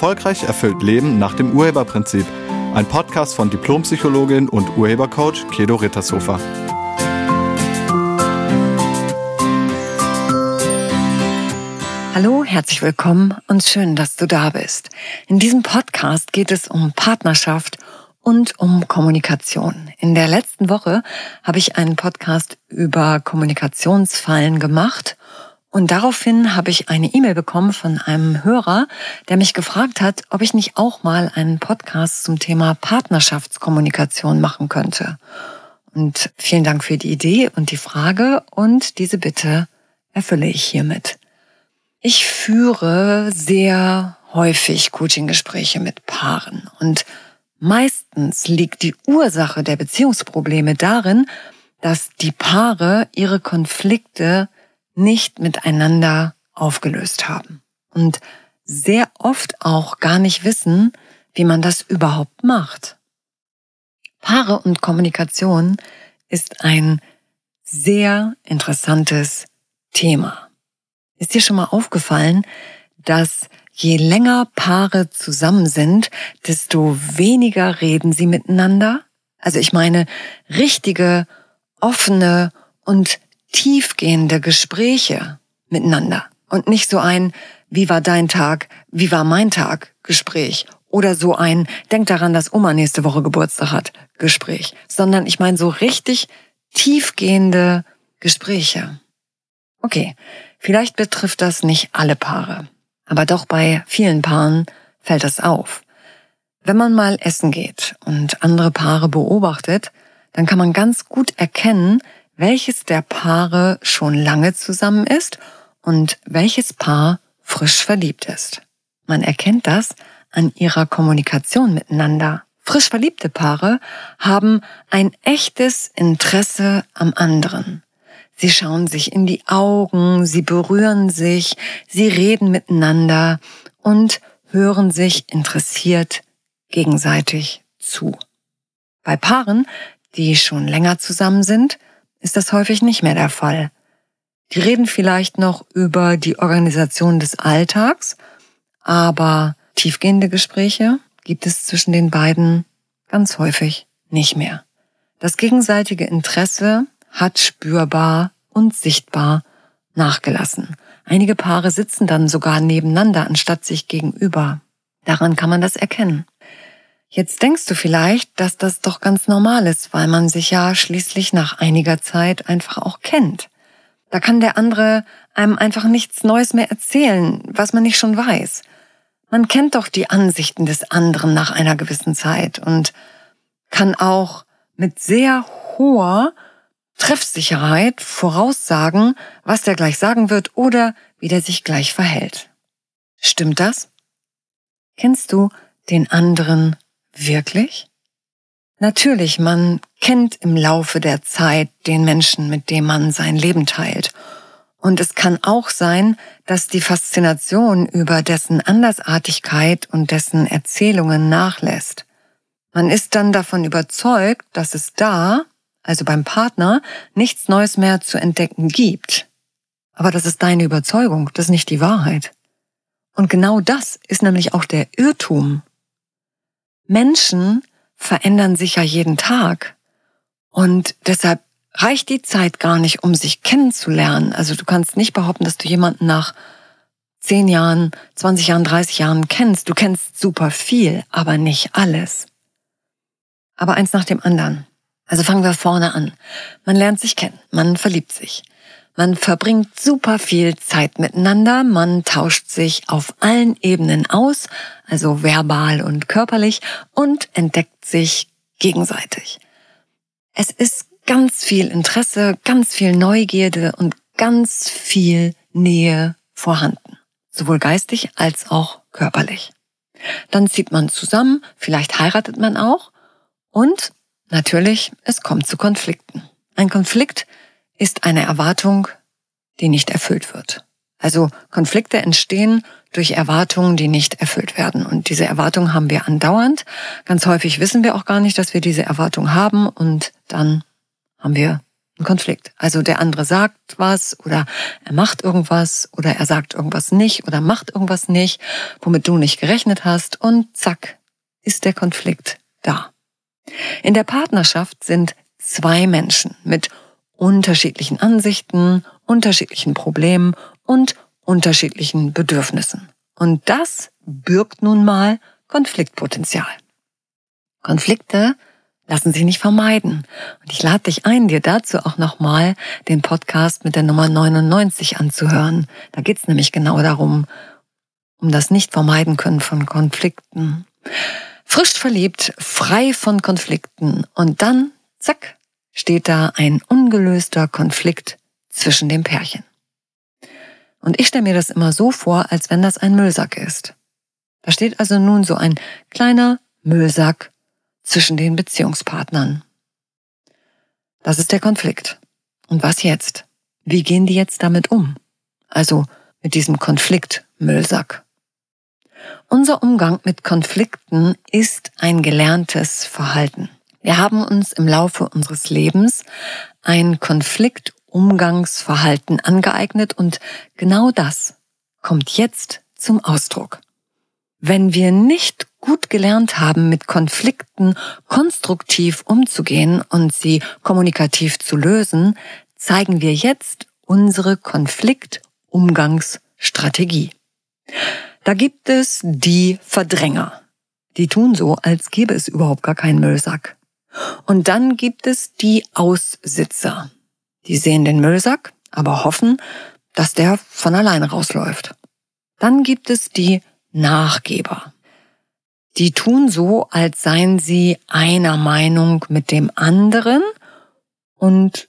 Erfolgreich erfüllt Leben nach dem Urheberprinzip. Ein Podcast von Diplompsychologin und Urhebercoach Kedo Rittershofer. Hallo, herzlich willkommen und schön, dass du da bist. In diesem Podcast geht es um Partnerschaft und um Kommunikation. In der letzten Woche habe ich einen Podcast über Kommunikationsfallen gemacht und daraufhin habe ich eine E-Mail bekommen von einem Hörer, der mich gefragt hat, ob ich nicht auch mal einen Podcast zum Thema Partnerschaftskommunikation machen könnte. Und vielen Dank für die Idee und die Frage und diese Bitte erfülle ich hiermit. Ich führe sehr häufig Coaching-Gespräche mit Paaren und meistens liegt die Ursache der Beziehungsprobleme darin, dass die Paare ihre Konflikte nicht miteinander aufgelöst haben und sehr oft auch gar nicht wissen, wie man das überhaupt macht. Paare und Kommunikation ist ein sehr interessantes Thema. Ist dir schon mal aufgefallen, dass je länger Paare zusammen sind, desto weniger reden sie miteinander? Also ich meine richtige, offene und tiefgehende Gespräche miteinander und nicht so ein, wie war dein Tag, wie war mein Tag Gespräch oder so ein, denk daran, dass Oma nächste Woche Geburtstag hat Gespräch, sondern ich meine so richtig tiefgehende Gespräche. Okay, vielleicht betrifft das nicht alle Paare, aber doch bei vielen Paaren fällt das auf. Wenn man mal essen geht und andere Paare beobachtet, dann kann man ganz gut erkennen, welches der Paare schon lange zusammen ist und welches Paar frisch verliebt ist. Man erkennt das an ihrer Kommunikation miteinander. Frisch verliebte Paare haben ein echtes Interesse am anderen. Sie schauen sich in die Augen, sie berühren sich, sie reden miteinander und hören sich interessiert gegenseitig zu. Bei Paaren, die schon länger zusammen sind, ist das häufig nicht mehr der Fall. Die reden vielleicht noch über die Organisation des Alltags, aber tiefgehende Gespräche gibt es zwischen den beiden ganz häufig nicht mehr. Das gegenseitige Interesse hat spürbar und sichtbar nachgelassen. Einige Paare sitzen dann sogar nebeneinander anstatt sich gegenüber. Daran kann man das erkennen. Jetzt denkst du vielleicht, dass das doch ganz normal ist, weil man sich ja schließlich nach einiger Zeit einfach auch kennt. Da kann der andere einem einfach nichts Neues mehr erzählen, was man nicht schon weiß. Man kennt doch die Ansichten des anderen nach einer gewissen Zeit und kann auch mit sehr hoher Treffsicherheit voraussagen, was der gleich sagen wird oder wie der sich gleich verhält. Stimmt das? Kennst du den anderen Wirklich? Natürlich, man kennt im Laufe der Zeit den Menschen, mit dem man sein Leben teilt. Und es kann auch sein, dass die Faszination über dessen Andersartigkeit und dessen Erzählungen nachlässt. Man ist dann davon überzeugt, dass es da, also beim Partner, nichts Neues mehr zu entdecken gibt. Aber das ist deine Überzeugung, das ist nicht die Wahrheit. Und genau das ist nämlich auch der Irrtum, Menschen verändern sich ja jeden Tag. Und deshalb reicht die Zeit gar nicht, um sich kennenzulernen. Also du kannst nicht behaupten, dass du jemanden nach 10 Jahren, 20 Jahren, 30 Jahren kennst. Du kennst super viel, aber nicht alles. Aber eins nach dem anderen. Also fangen wir vorne an. Man lernt sich kennen, man verliebt sich. Man verbringt super viel Zeit miteinander, man tauscht sich auf allen Ebenen aus, also verbal und körperlich, und entdeckt sich gegenseitig. Es ist ganz viel Interesse, ganz viel Neugierde und ganz viel Nähe vorhanden, sowohl geistig als auch körperlich. Dann zieht man zusammen, vielleicht heiratet man auch und natürlich, es kommt zu Konflikten. Ein Konflikt ist eine Erwartung, die nicht erfüllt wird. Also Konflikte entstehen durch Erwartungen, die nicht erfüllt werden. Und diese Erwartungen haben wir andauernd. Ganz häufig wissen wir auch gar nicht, dass wir diese Erwartung haben und dann haben wir ein Konflikt. Also der andere sagt was oder er macht irgendwas oder er sagt irgendwas nicht oder macht irgendwas nicht, womit du nicht gerechnet hast und zack, ist der Konflikt da. In der Partnerschaft sind zwei Menschen mit unterschiedlichen Ansichten, unterschiedlichen Problemen und unterschiedlichen Bedürfnissen. Und das birgt nun mal Konfliktpotenzial. Konflikte lassen sich nicht vermeiden. Und ich lade dich ein, dir dazu auch nochmal den Podcast mit der Nummer 99 anzuhören. Da geht's nämlich genau darum, um das Nicht-Vermeiden können von Konflikten. Frisch verliebt, frei von Konflikten und dann, zack, steht da ein ungelöster Konflikt zwischen dem Pärchen. Und ich stelle mir das immer so vor, als wenn das ein Müllsack ist. Da steht also nun so ein kleiner Müllsack zwischen den Beziehungspartnern. Das ist der Konflikt. Und was jetzt? Wie gehen die jetzt damit um? Also mit diesem Konflikt Müllsack. Unser Umgang mit Konflikten ist ein gelerntes Verhalten. Wir haben uns im Laufe unseres Lebens ein Konfliktumgangsverhalten angeeignet und genau das kommt jetzt zum Ausdruck. Wenn wir nicht gut gelernt haben, mit Konflikten konstruktiv umzugehen und sie kommunikativ zu lösen, zeigen wir jetzt unsere Konfliktumgangsstrategie. Da gibt es die Verdränger. Die tun so, als gäbe es überhaupt gar keinen Müllsack. Und dann gibt es die Aussitzer. Die sehen den Müllsack, aber hoffen, dass der von alleine rausläuft. Dann gibt es die Nachgeber. Die tun so, als seien sie einer Meinung mit dem anderen und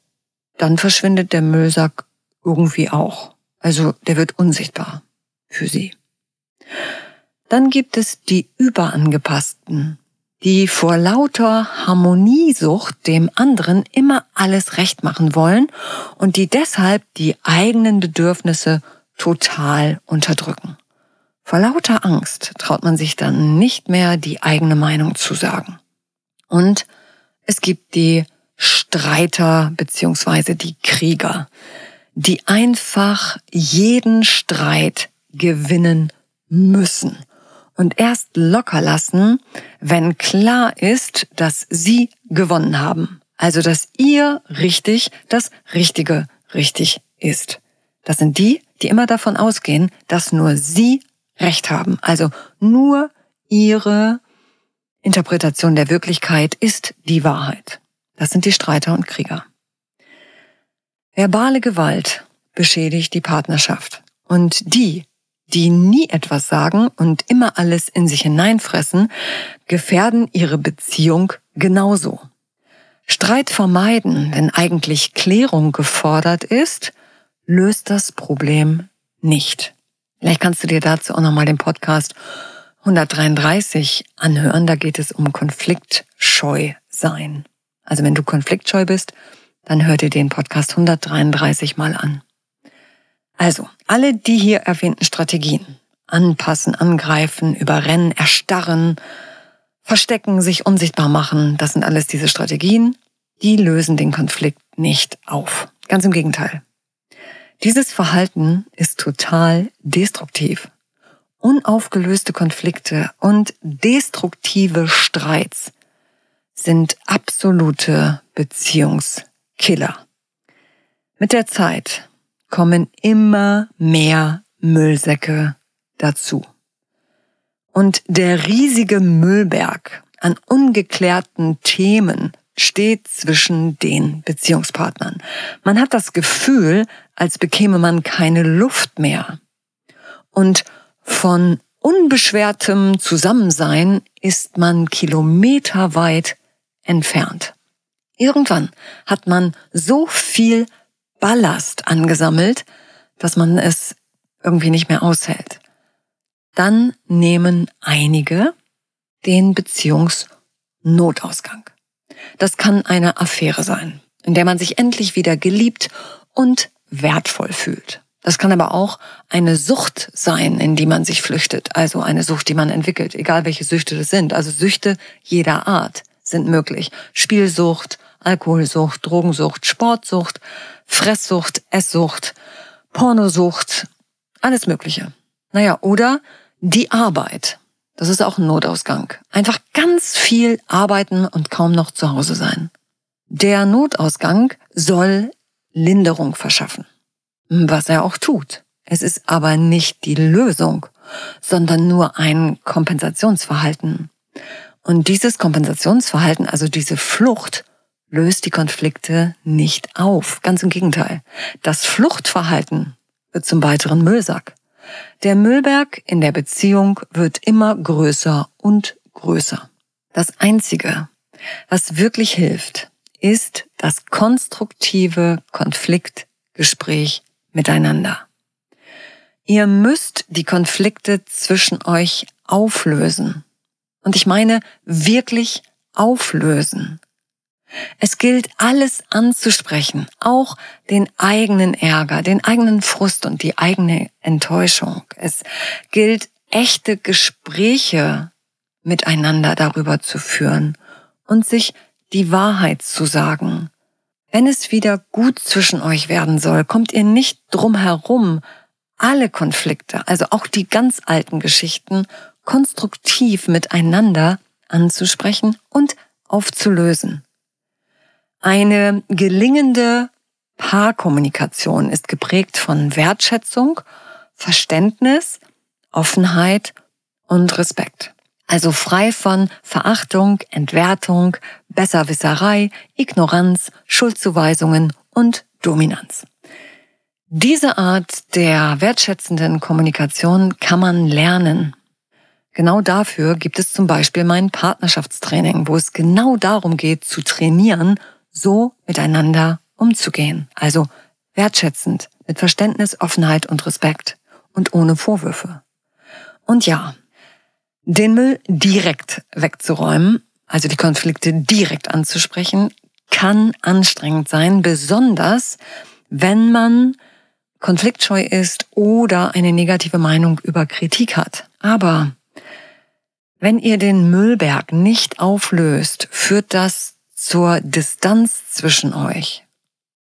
dann verschwindet der Müllsack irgendwie auch. Also der wird unsichtbar für sie. Dann gibt es die Überangepassten, die vor lauter Harmoniesucht dem anderen immer alles recht machen wollen und die deshalb die eigenen Bedürfnisse total unterdrücken. Vor lauter Angst traut man sich dann nicht mehr die eigene Meinung zu sagen. Und es gibt die Streiter beziehungsweise die Krieger, die einfach jeden Streit gewinnen müssen und erst locker lassen, wenn klar ist, dass sie gewonnen haben. Also dass ihr richtig das Richtige richtig ist. Das sind die, die immer davon ausgehen, dass nur sie Recht haben. Also nur ihre Interpretation der Wirklichkeit ist die Wahrheit. Das sind die Streiter und Krieger. Verbale Gewalt beschädigt die Partnerschaft. Und die, die nie etwas sagen und immer alles in sich hineinfressen, gefährden ihre Beziehung genauso. Streit vermeiden, wenn eigentlich Klärung gefordert ist, löst das Problem nicht. Vielleicht kannst du dir dazu auch nochmal den Podcast 133 anhören. Da geht es um konfliktscheu sein. Also wenn du konfliktscheu bist, dann hör dir den Podcast 133 mal an. Also, alle die hier erwähnten Strategien, anpassen, angreifen, überrennen, erstarren, verstecken, sich unsichtbar machen, das sind alles diese Strategien, die lösen den Konflikt nicht auf. Ganz im Gegenteil. Dieses Verhalten ist total destruktiv. Unaufgelöste Konflikte und destruktive Streits sind absolute Beziehungskiller. Mit der Zeit kommen immer mehr Müllsäcke dazu. Und der riesige Müllberg an ungeklärten Themen steht zwischen den Beziehungspartnern. Man hat das Gefühl, als bekäme man keine Luft mehr. Und von unbeschwertem Zusammensein ist man kilometerweit entfernt. Irgendwann hat man so viel Ballast angesammelt, dass man es irgendwie nicht mehr aushält. Dann nehmen einige den Beziehungsnotausgang. Das kann eine Affäre sein, in der man sich endlich wieder geliebt und wertvoll fühlt. Das kann aber auch eine Sucht sein, in die man sich flüchtet, also eine Sucht, die man entwickelt, egal welche Süchte das sind. Also Süchte jeder Art sind möglich. Spielsucht, Alkoholsucht, Drogensucht, Sportsucht, Fresssucht, Esssucht, Pornosucht, alles Mögliche. Naja, oder die Arbeit. Das ist auch ein Notausgang. Einfach ganz viel arbeiten und kaum noch zu Hause sein. Der Notausgang soll Linderung verschaffen. Was er auch tut. Es ist aber nicht die Lösung, sondern nur ein Kompensationsverhalten. Und dieses Kompensationsverhalten, also diese Flucht, löst die Konflikte nicht auf. Ganz im Gegenteil. Das Fluchtverhalten wird zum weiteren Müllsack. Der Müllberg in der Beziehung wird immer größer und größer. Das Einzige, was wirklich hilft, ist das konstruktive Konfliktgespräch miteinander. Ihr müsst die Konflikte zwischen euch auflösen. Und ich meine wirklich auflösen. Es gilt alles anzusprechen, auch den eigenen Ärger, den eigenen Frust und die eigene Enttäuschung. Es gilt echte Gespräche miteinander darüber zu führen und sich die Wahrheit zu sagen. Wenn es wieder gut zwischen euch werden soll, kommt ihr nicht drum herum, alle Konflikte, also auch die ganz alten Geschichten, konstruktiv miteinander anzusprechen und aufzulösen. Eine gelingende Paarkommunikation ist geprägt von Wertschätzung, Verständnis, Offenheit und Respekt. Also frei von Verachtung, Entwertung, Besserwisserei, Ignoranz, Schuldzuweisungen und Dominanz. Diese Art der wertschätzenden Kommunikation kann man lernen. Genau dafür gibt es zum Beispiel mein Partnerschaftstraining, wo es genau darum geht, zu trainieren, so miteinander umzugehen. Also wertschätzend, mit Verständnis, Offenheit und Respekt und ohne Vorwürfe. Und ja, den Müll direkt wegzuräumen, also die Konflikte direkt anzusprechen, kann anstrengend sein, besonders wenn man konfliktscheu ist oder eine negative Meinung über Kritik hat. Aber wenn ihr den Müllberg nicht auflöst, führt das zur Distanz zwischen euch,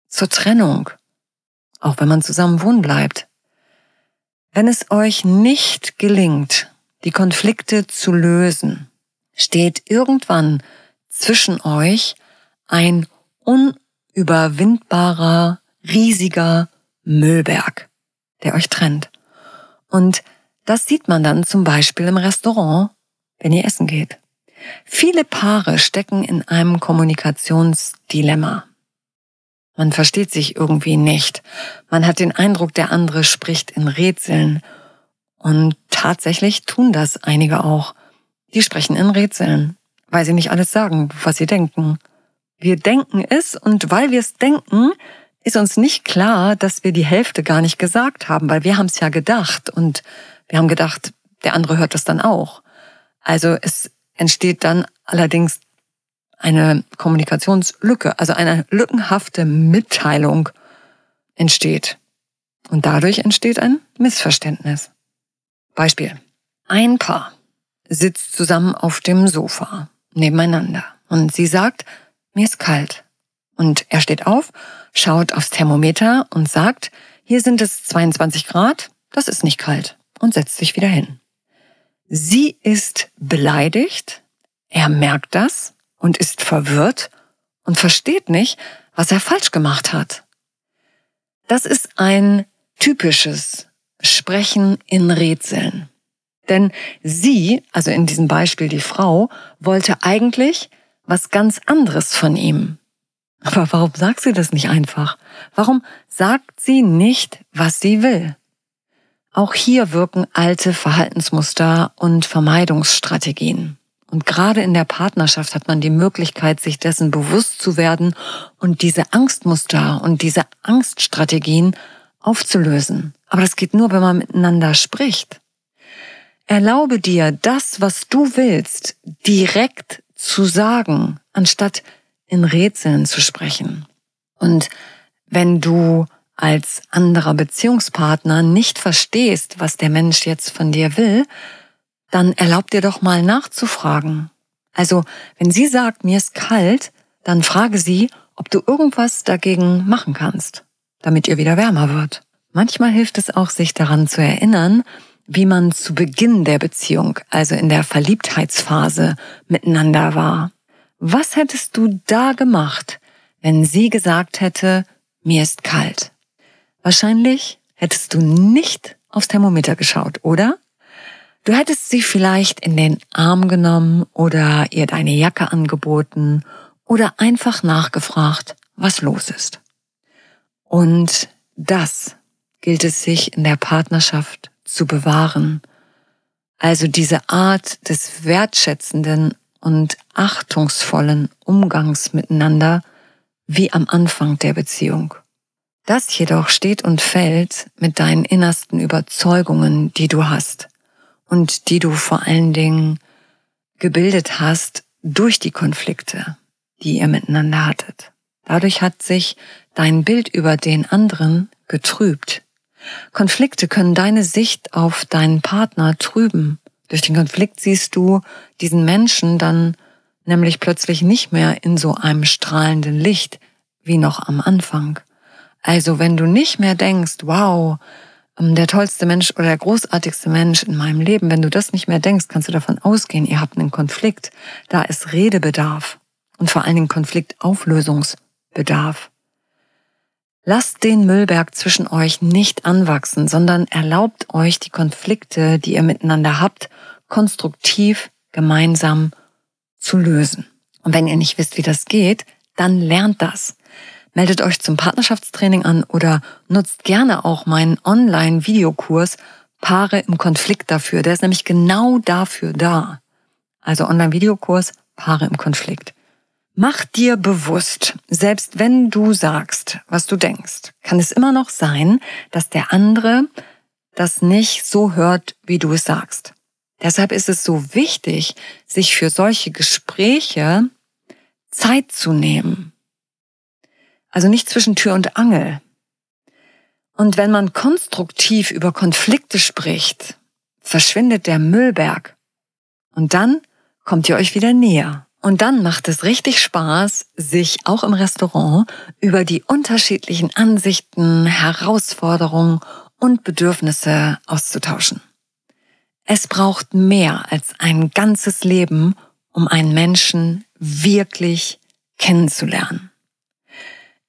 zur Trennung, auch wenn man zusammen wohnen bleibt. Wenn es euch nicht gelingt, die Konflikte zu lösen, steht irgendwann zwischen euch ein unüberwindbarer, riesiger Müllberg, der euch trennt. Und das sieht man dann zum Beispiel im Restaurant, wenn ihr essen geht. Viele Paare stecken in einem Kommunikationsdilemma. Man versteht sich irgendwie nicht. Man hat den Eindruck, der andere spricht in Rätseln. Und tatsächlich tun das einige auch. Die sprechen in Rätseln, weil sie nicht alles sagen, was sie denken. Wir denken es und weil wir es denken, ist uns nicht klar, dass wir die Hälfte gar nicht gesagt haben, weil wir haben es ja gedacht und wir haben gedacht, der andere hört das dann auch. Also es entsteht dann allerdings eine Kommunikationslücke, also eine lückenhafte Mitteilung entsteht. Und dadurch entsteht ein Missverständnis. Beispiel. Ein Paar sitzt zusammen auf dem Sofa nebeneinander und sie sagt, mir ist kalt. Und er steht auf, schaut aufs Thermometer und sagt, hier sind es 22 Grad, das ist nicht kalt und setzt sich wieder hin. Sie ist beleidigt, er merkt das und ist verwirrt und versteht nicht, was er falsch gemacht hat. Das ist ein typisches Sprechen in Rätseln. Denn sie, also in diesem Beispiel die Frau, wollte eigentlich was ganz anderes von ihm. Aber warum sagt sie das nicht einfach? Warum sagt sie nicht, was sie will? Auch hier wirken alte Verhaltensmuster und Vermeidungsstrategien. Und gerade in der Partnerschaft hat man die Möglichkeit, sich dessen bewusst zu werden und diese Angstmuster und diese Angststrategien aufzulösen. Aber das geht nur, wenn man miteinander spricht. Erlaube dir, das, was du willst, direkt zu sagen, anstatt in Rätseln zu sprechen. Und wenn du als anderer Beziehungspartner nicht verstehst, was der Mensch jetzt von dir will, dann erlaub dir doch mal nachzufragen. Also, wenn sie sagt, mir ist kalt, dann frage sie, ob du irgendwas dagegen machen kannst, damit ihr wieder wärmer wird. Manchmal hilft es auch, sich daran zu erinnern, wie man zu Beginn der Beziehung, also in der Verliebtheitsphase, miteinander war. Was hättest du da gemacht, wenn sie gesagt hätte, mir ist kalt? Wahrscheinlich hättest du nicht aufs Thermometer geschaut, oder? Du hättest sie vielleicht in den Arm genommen oder ihr deine Jacke angeboten oder einfach nachgefragt, was los ist. Und das gilt es sich in der Partnerschaft zu bewahren. Also diese Art des wertschätzenden und achtungsvollen Umgangs miteinander wie am Anfang der Beziehung. Das jedoch steht und fällt mit deinen innersten Überzeugungen, die du hast und die du vor allen Dingen gebildet hast durch die Konflikte, die ihr miteinander hattet. Dadurch hat sich dein Bild über den anderen getrübt. Konflikte können deine Sicht auf deinen Partner trüben. Durch den Konflikt siehst du diesen Menschen dann nämlich plötzlich nicht mehr in so einem strahlenden Licht wie noch am Anfang. Also wenn du nicht mehr denkst, wow, ähm, der tollste Mensch oder der großartigste Mensch in meinem Leben, wenn du das nicht mehr denkst, kannst du davon ausgehen, ihr habt einen Konflikt. Da ist Redebedarf und vor allen Dingen Konfliktauflösungsbedarf. Lasst den Müllberg zwischen euch nicht anwachsen, sondern erlaubt euch die Konflikte, die ihr miteinander habt, konstruktiv gemeinsam zu lösen. Und wenn ihr nicht wisst, wie das geht, dann lernt das. Meldet euch zum Partnerschaftstraining an oder nutzt gerne auch meinen Online-Videokurs Paare im Konflikt dafür. Der ist nämlich genau dafür da. Also Online-Videokurs Paare im Konflikt. Mach dir bewusst, selbst wenn du sagst, was du denkst, kann es immer noch sein, dass der andere das nicht so hört, wie du es sagst. Deshalb ist es so wichtig, sich für solche Gespräche Zeit zu nehmen. Also nicht zwischen Tür und Angel. Und wenn man konstruktiv über Konflikte spricht, verschwindet der Müllberg. Und dann kommt ihr euch wieder näher. Und dann macht es richtig Spaß, sich auch im Restaurant über die unterschiedlichen Ansichten, Herausforderungen und Bedürfnisse auszutauschen. Es braucht mehr als ein ganzes Leben, um einen Menschen wirklich kennenzulernen.